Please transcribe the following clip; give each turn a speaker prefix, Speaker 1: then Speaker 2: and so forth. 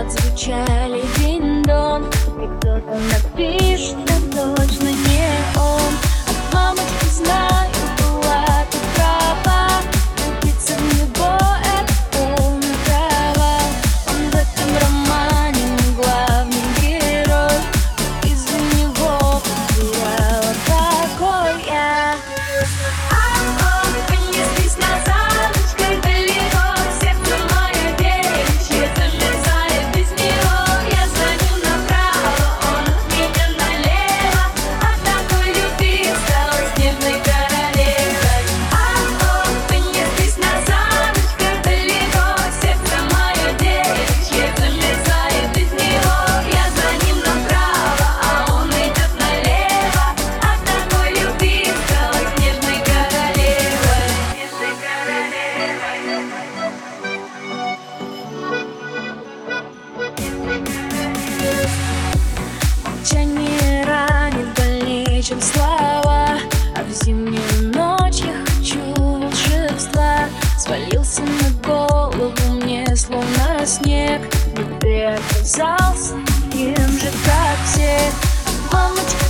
Speaker 1: отзвучали диндон
Speaker 2: И кто-то напишет чем слава А в зимнюю ночь я хочу волшебства. Свалился на голову мне словно снег но ты оказался таким же, как все. Мамочка